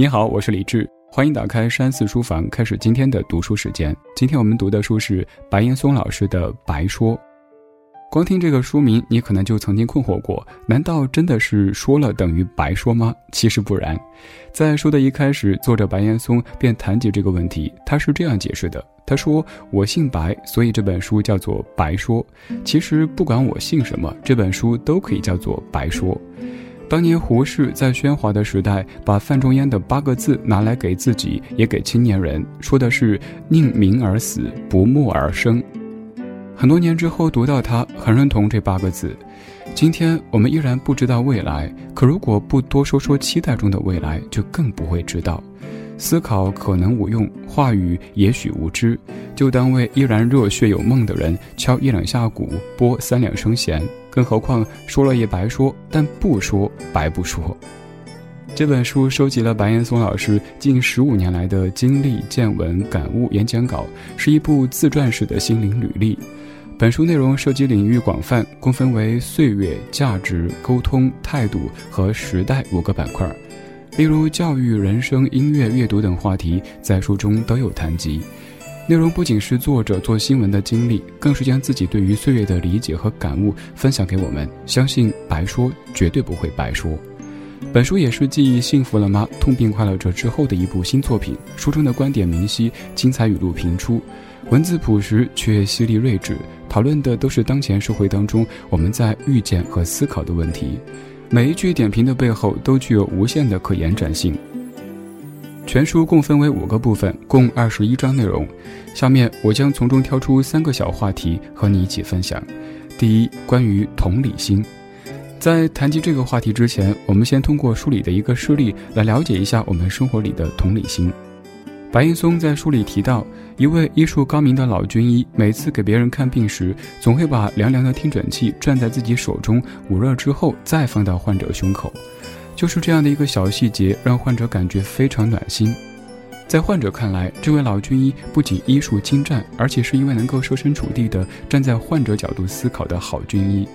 你好，我是李志，欢迎打开山寺书房，开始今天的读书时间。今天我们读的书是白岩松老师的《白说》。光听这个书名，你可能就曾经困惑过：难道真的是说了等于白说吗？其实不然。在书的一开始，作者白岩松便谈及这个问题。他是这样解释的：他说，我姓白，所以这本书叫做《白说》。其实不管我姓什么，这本书都可以叫做《白说》。当年胡适在喧哗的时代，把范仲淹的八个字拿来给自己，也给青年人，说的是“宁鸣而死，不默而生”。很多年之后读到他，很认同这八个字。今天我们依然不知道未来，可如果不多说说期待中的未来，就更不会知道。思考可能无用，话语也许无知，就当为依然热血有梦的人敲一两下鼓，拨三两声弦。更何况说了也白说，但不说白不说。这本书收集了白岩松老师近十五年来的经历、见闻、感悟、演讲稿，是一部自传式的心灵履历。本书内容涉及领域广泛，共分为岁月、价值、沟通、态度和时代五个板块。例如教育、人生、音乐、阅读等话题，在书中都有谈及。内容不仅是作者做新闻的经历，更是将自己对于岁月的理解和感悟分享给我们。相信白说绝对不会白说。本书也是继《幸福了吗？痛并快乐着》之后的一部新作品。书中的观点明晰，精彩语录频出，文字朴实却犀利睿智。讨论的都是当前社会当中我们在遇见和思考的问题，每一句点评的背后都具有无限的可延展性。全书共分为五个部分，共二十一章内容。下面我将从中挑出三个小话题和你一起分享。第一，关于同理心。在谈及这个话题之前，我们先通过书里的一个事例来了解一下我们生活里的同理心。白岩松在书里提到，一位医术高明的老军医，每次给别人看病时，总会把凉凉的听诊器攥在自己手中，捂热之后再放到患者胸口。就是这样的一个小细节，让患者感觉非常暖心。在患者看来，这位老军医不仅医术精湛，而且是一位能够设身处地的站在患者角度思考的好军医。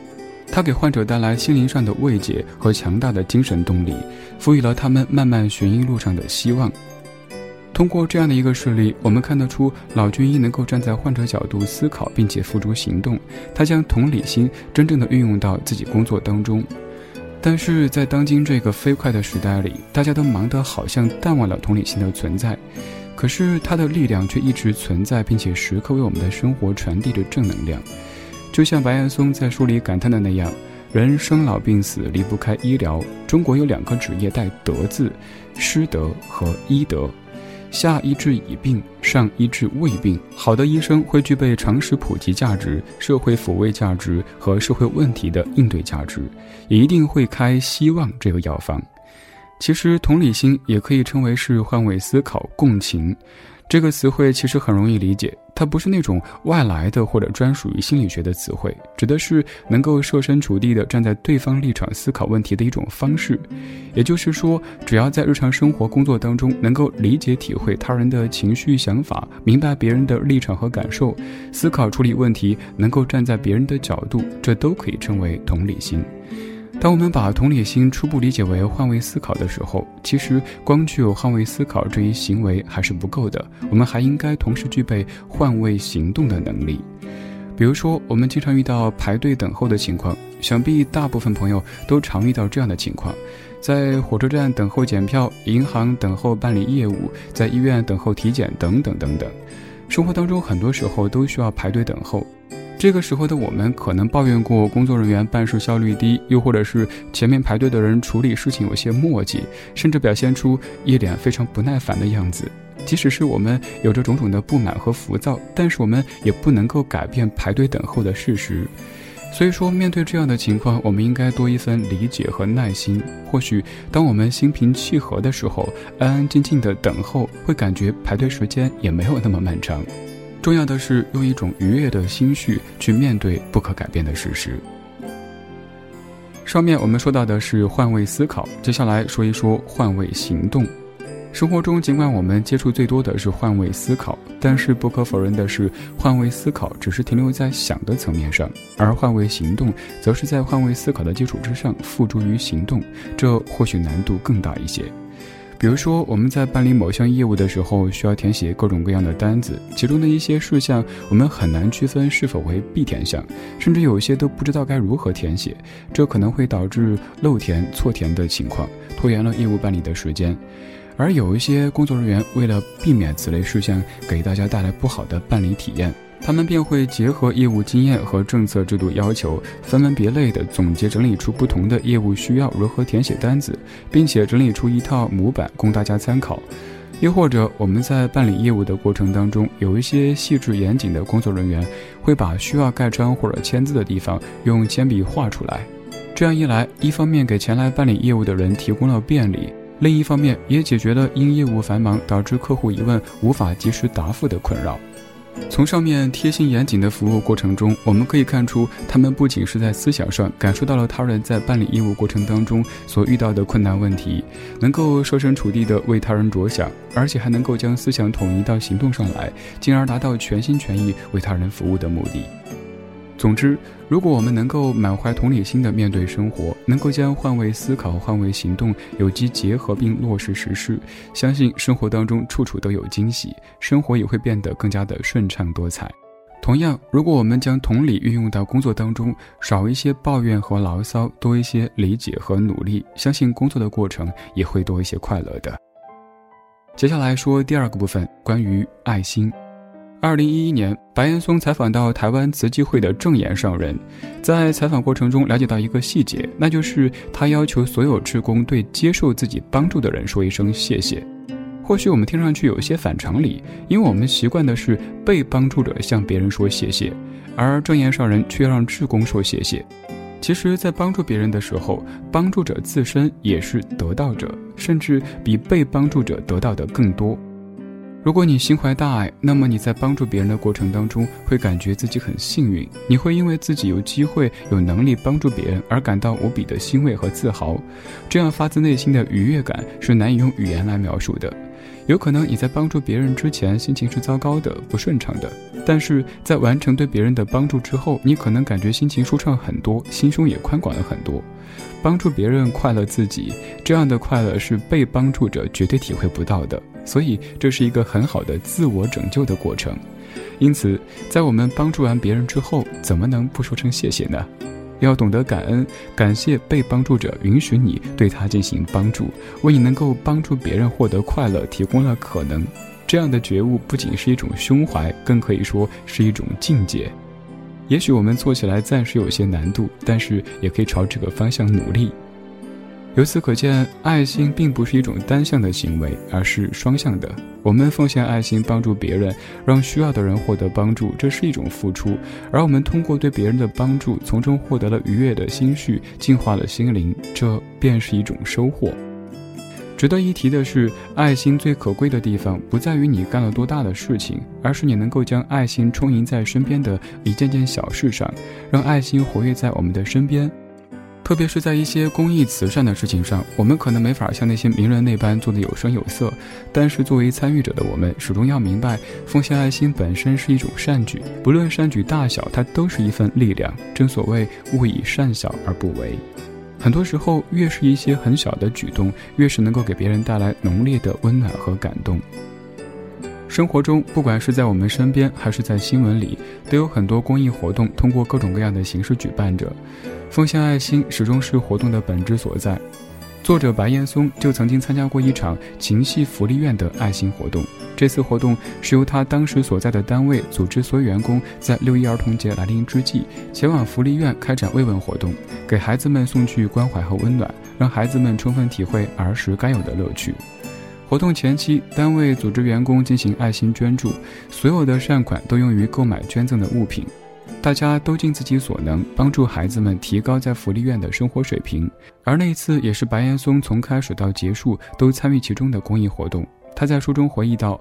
他给患者带来心灵上的慰藉和强大的精神动力，赋予了他们漫漫寻医路上的希望。通过这样的一个事例，我们看得出老军医能够站在患者角度思考，并且付诸行动。他将同理心真正的运用到自己工作当中。但是在当今这个飞快的时代里，大家都忙得好像淡忘了同理心的存在。可是它的力量却一直存在，并且时刻为我们的生活传递着正能量。就像白岩松在书里感叹的那样：“人生老病死离不开医疗。中国有两个职业带‘德’字，师德和医德。”下医治已病，上医治未病。好的医生会具备常识普及价值、社会抚慰价值和社会问题的应对价值，也一定会开希望这个药方。其实，同理心也可以称为是换位思考、共情。这个词汇其实很容易理解，它不是那种外来的或者专属于心理学的词汇，指的是能够设身处地的站在对方立场思考问题的一种方式。也就是说，只要在日常生活工作当中能够理解体会他人的情绪想法，明白别人的立场和感受，思考处理问题能够站在别人的角度，这都可以称为同理心。当我们把同理心初步理解为换位思考的时候，其实光具有换位思考这一行为还是不够的，我们还应该同时具备换位行动的能力。比如说，我们经常遇到排队等候的情况，想必大部分朋友都常遇到这样的情况：在火车站等候检票，银行等候办理业务，在医院等候体检等等等等。生活当中很多时候都需要排队等候。这个时候的我们可能抱怨过工作人员办事效率低，又或者是前面排队的人处理事情有些磨叽，甚至表现出一脸非常不耐烦的样子。即使是我们有着种种的不满和浮躁，但是我们也不能够改变排队等候的事实。所以说，面对这样的情况，我们应该多一份理解和耐心。或许，当我们心平气和的时候，安安静静的等候，会感觉排队时间也没有那么漫长。重要的是用一种愉悦的心绪去面对不可改变的事实。上面我们说到的是换位思考，接下来说一说换位行动。生活中，尽管我们接触最多的是换位思考，但是不可否认的是，换位思考只是停留在想的层面上，而换位行动则是在换位思考的基础之上付诸于行动，这或许难度更大一些。比如说，我们在办理某项业务的时候，需要填写各种各样的单子，其中的一些事项我们很难区分是否为必填项，甚至有些都不知道该如何填写，这可能会导致漏填、错填的情况，拖延了业务办理的时间。而有一些工作人员为了避免此类事项给大家带来不好的办理体验。他们便会结合业务经验和政策制度要求，分门别类地总结整理出不同的业务需要如何填写单子，并且整理出一套模板供大家参考。又或者，我们在办理业务的过程当中，有一些细致严谨的工作人员会把需要盖章或者签字的地方用铅笔画出来。这样一来，一方面给前来办理业务的人提供了便利，另一方面也解决了因业务繁忙导致客户疑问无法及时答复的困扰。从上面贴心严谨的服务过程中，我们可以看出，他们不仅是在思想上感受到了他人在办理业务过程当中所遇到的困难问题，能够设身处地的为他人着想，而且还能够将思想统一到行动上来，进而达到全心全意为他人服务的目的。总之，如果我们能够满怀同理心地面对生活，能够将换位思考、换位行动有机结合并落实实施，相信生活当中处处都有惊喜，生活也会变得更加的顺畅多彩。同样，如果我们将同理运用到工作当中，少一些抱怨和牢骚，多一些理解和努力，相信工作的过程也会多一些快乐的。接下来说第二个部分，关于爱心。二零一一年，白岩松采访到台湾慈济会的正岩上人，在采访过程中了解到一个细节，那就是他要求所有职工对接受自己帮助的人说一声谢谢。或许我们听上去有些反常理，因为我们习惯的是被帮助者向别人说谢谢，而正岩上人却让职工说谢谢。其实，在帮助别人的时候，帮助者自身也是得到者，甚至比被帮助者得到的更多。如果你心怀大爱，那么你在帮助别人的过程当中，会感觉自己很幸运。你会因为自己有机会、有能力帮助别人而感到无比的欣慰和自豪。这样发自内心的愉悦感是难以用语言来描述的。有可能你在帮助别人之前心情是糟糕的、不顺畅的，但是在完成对别人的帮助之后，你可能感觉心情舒畅很多，心胸也宽广了很多。帮助别人快乐自己，这样的快乐是被帮助者绝对体会不到的。所以，这是一个很好的自我拯救的过程。因此，在我们帮助完别人之后，怎么能不说声谢谢呢？要懂得感恩，感谢被帮助者允许你对他进行帮助，为你能够帮助别人获得快乐提供了可能。这样的觉悟不仅是一种胸怀，更可以说是一种境界。也许我们做起来暂时有些难度，但是也可以朝这个方向努力。由此可见，爱心并不是一种单向的行为，而是双向的。我们奉献爱心，帮助别人，让需要的人获得帮助，这是一种付出；而我们通过对别人的帮助，从中获得了愉悦的心绪，净化了心灵，这便是一种收获。值得一提的是，爱心最可贵的地方，不在于你干了多大的事情，而是你能够将爱心充盈在身边的一件件小事上，让爱心活跃在我们的身边。特别是在一些公益慈善的事情上，我们可能没法像那些名人那般做得有声有色，但是作为参与者的我们，始终要明白，奉献爱心本身是一种善举，不论善举大小，它都是一份力量。正所谓勿以善小而不为，很多时候，越是一些很小的举动，越是能够给别人带来浓烈的温暖和感动。生活中，不管是在我们身边，还是在新闻里，都有很多公益活动通过各种各样的形式举办着。奉献爱心始终是活动的本质所在。作者白岩松就曾经参加过一场情系福利院的爱心活动。这次活动是由他当时所在的单位组织所有员工在六一儿童节来临之际，前往福利院开展慰问活动，给孩子们送去关怀和温暖，让孩子们充分体会儿时该有的乐趣。活动前期，单位组织员工进行爱心捐助，所有的善款都用于购买捐赠的物品。大家都尽自己所能帮助孩子们提高在福利院的生活水平，而那一次也是白岩松从开始到结束都参与其中的公益活动。他在书中回忆道：“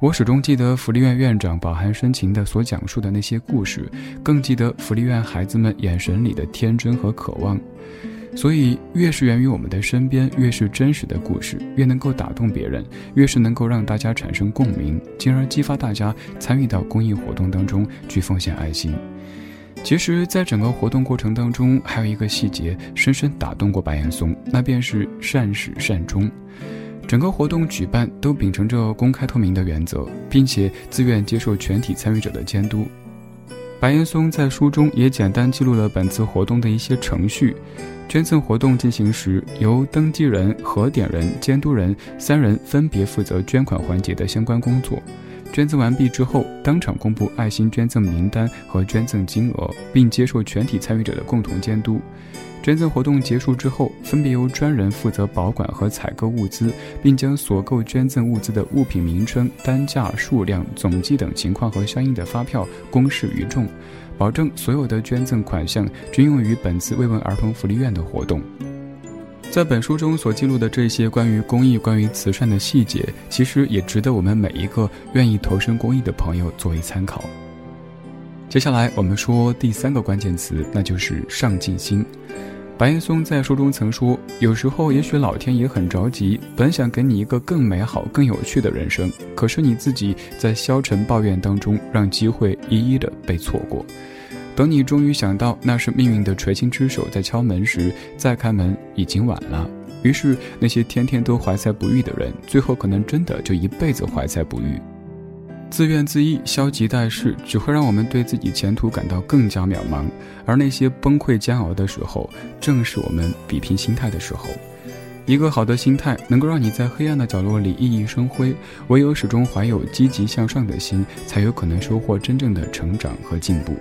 我始终记得福利院院长饱含深情的所讲述的那些故事，更记得福利院孩子们眼神里的天真和渴望。所以，越是源于我们的身边，越是真实的故事，越能够打动别人，越是能够让大家产生共鸣，进而激发大家参与到公益活动当中去奉献爱心。”其实，在整个活动过程当中，还有一个细节深深打动过白岩松，那便是善始善终。整个活动举办都秉承着公开透明的原则，并且自愿接受全体参与者的监督。白岩松在书中也简单记录了本次活动的一些程序：捐赠活动进行时，由登记人、核点人、监督人三人分别负责捐款环节的相关工作。捐赠完毕之后，当场公布爱心捐赠名单和捐赠金额，并接受全体参与者的共同监督。捐赠活动结束之后，分别由专人负责保管和采购物资，并将所购捐赠物资的物品名称、单价、数量、总计等情况和相应的发票公示于众，保证所有的捐赠款项均用于本次慰问儿童福利院的活动。在本书中所记录的这些关于公益、关于慈善的细节，其实也值得我们每一个愿意投身公益的朋友作为参考。接下来我们说第三个关键词，那就是上进心。白岩松在书中曾说：“有时候，也许老天也很着急，本想给你一个更美好、更有趣的人生，可是你自己在消沉抱怨当中，让机会一一的被错过。等你终于想到那是命运的垂青之手在敲门时，再开门已经晚了。于是，那些天天都怀才不遇的人，最后可能真的就一辈子怀才不遇。”自怨自艾、消极怠事，只会让我们对自己前途感到更加渺茫。而那些崩溃煎熬的时候，正是我们比拼心态的时候。一个好的心态能够让你在黑暗的角落里熠熠生辉。唯有始终怀有积极向上的心，才有可能收获真正的成长和进步。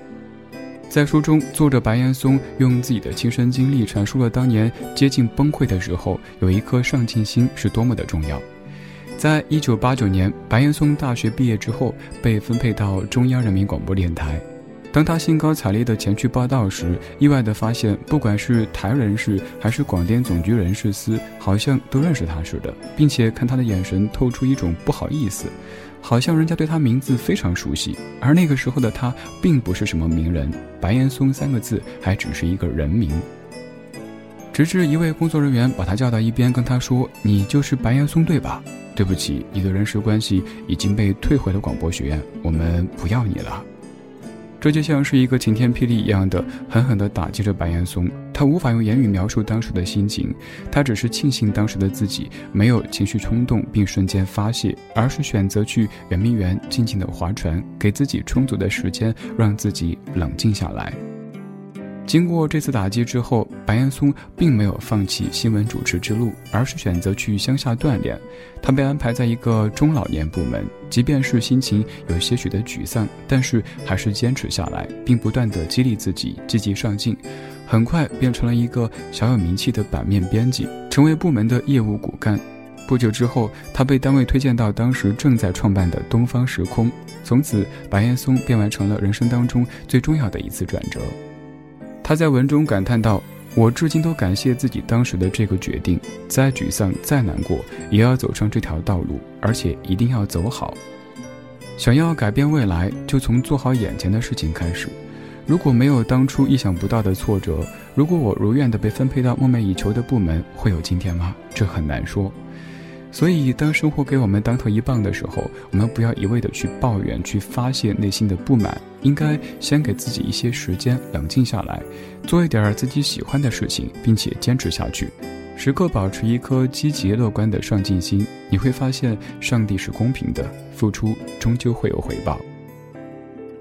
在书中，作者白岩松用自己的亲身经历阐述了当年接近崩溃的时候，有一颗上进心是多么的重要。在一九八九年，白岩松大学毕业之后，被分配到中央人民广播电台。当他兴高采烈地前去报道时，意外地发现，不管是台人士还是广电总局人事司，好像都认识他似的，并且看他的眼神透出一种不好意思，好像人家对他名字非常熟悉。而那个时候的他，并不是什么名人，白岩松三个字还只是一个人名。直至一位工作人员把他叫到一边，跟他说：“你就是白岩松对吧？”对不起，你的人事关系已经被退回了广播学院，我们不要你了。这就像是一个晴天霹雳一样的，狠狠地打击着白岩松。他无法用言语描述当时的心情，他只是庆幸当时的自己没有情绪冲动并瞬间发泄，而是选择去圆明园静静的划船，给自己充足的时间，让自己冷静下来。经过这次打击之后，白岩松并没有放弃新闻主持之路，而是选择去乡下锻炼。他被安排在一个中老年部门，即便是心情有些许的沮丧，但是还是坚持下来，并不断地激励自己积极上进。很快变成了一个小有名气的版面编辑，成为部门的业务骨干。不久之后，他被单位推荐到当时正在创办的东方时空。从此，白岩松便完成了人生当中最重要的一次转折。他在文中感叹道：“我至今都感谢自己当时的这个决定，再沮丧、再难过，也要走上这条道路，而且一定要走好。想要改变未来，就从做好眼前的事情开始。如果没有当初意想不到的挫折，如果我如愿的被分配到梦寐以求的部门，会有今天吗？这很难说。”所以，当生活给我们当头一棒的时候，我们不要一味的去抱怨、去发泄内心的不满，应该先给自己一些时间，冷静下来，做一点自己喜欢的事情，并且坚持下去，时刻保持一颗积极乐观的上进心。你会发现，上帝是公平的，付出终究会有回报。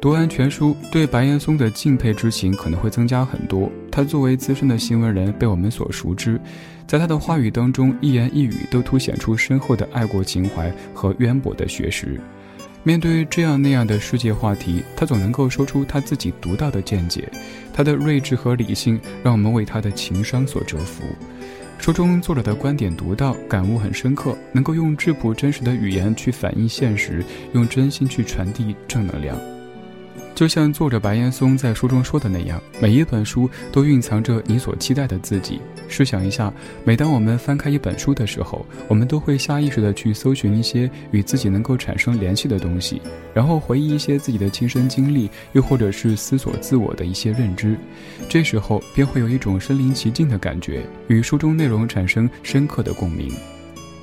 读完全书，对白岩松的敬佩之情可能会增加很多。他作为资深的新闻人，被我们所熟知。在他的话语当中，一言一语都凸显出深厚的爱国情怀和渊博的学识。面对这样那样的世界话题，他总能够说出他自己独到的见解。他的睿智和理性，让我们为他的情商所折服。书中作者的观点独到，感悟很深刻，能够用质朴真实的语言去反映现实，用真心去传递正能量。就像作者白岩松在书中说的那样，每一本书都蕴藏着你所期待的自己。试想一下，每当我们翻开一本书的时候，我们都会下意识地去搜寻一些与自己能够产生联系的东西，然后回忆一些自己的亲身经历，又或者是思索自我的一些认知。这时候便会有一种身临其境的感觉，与书中内容产生深刻的共鸣。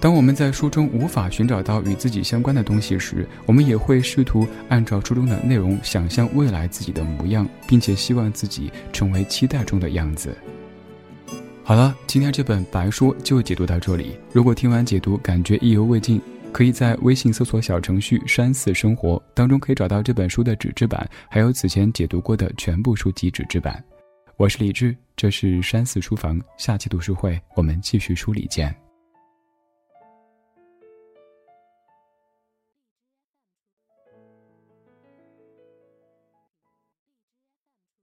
当我们在书中无法寻找到与自己相关的东西时，我们也会试图按照书中的内容想象未来自己的模样，并且希望自己成为期待中的样子。好了，今天这本白说就解读到这里。如果听完解读感觉意犹未尽，可以在微信搜索小程序“山寺生活”当中可以找到这本书的纸质版，还有此前解读过的全部书籍纸质版。我是李志，这是山寺书房，下期读书会我们继续梳理见。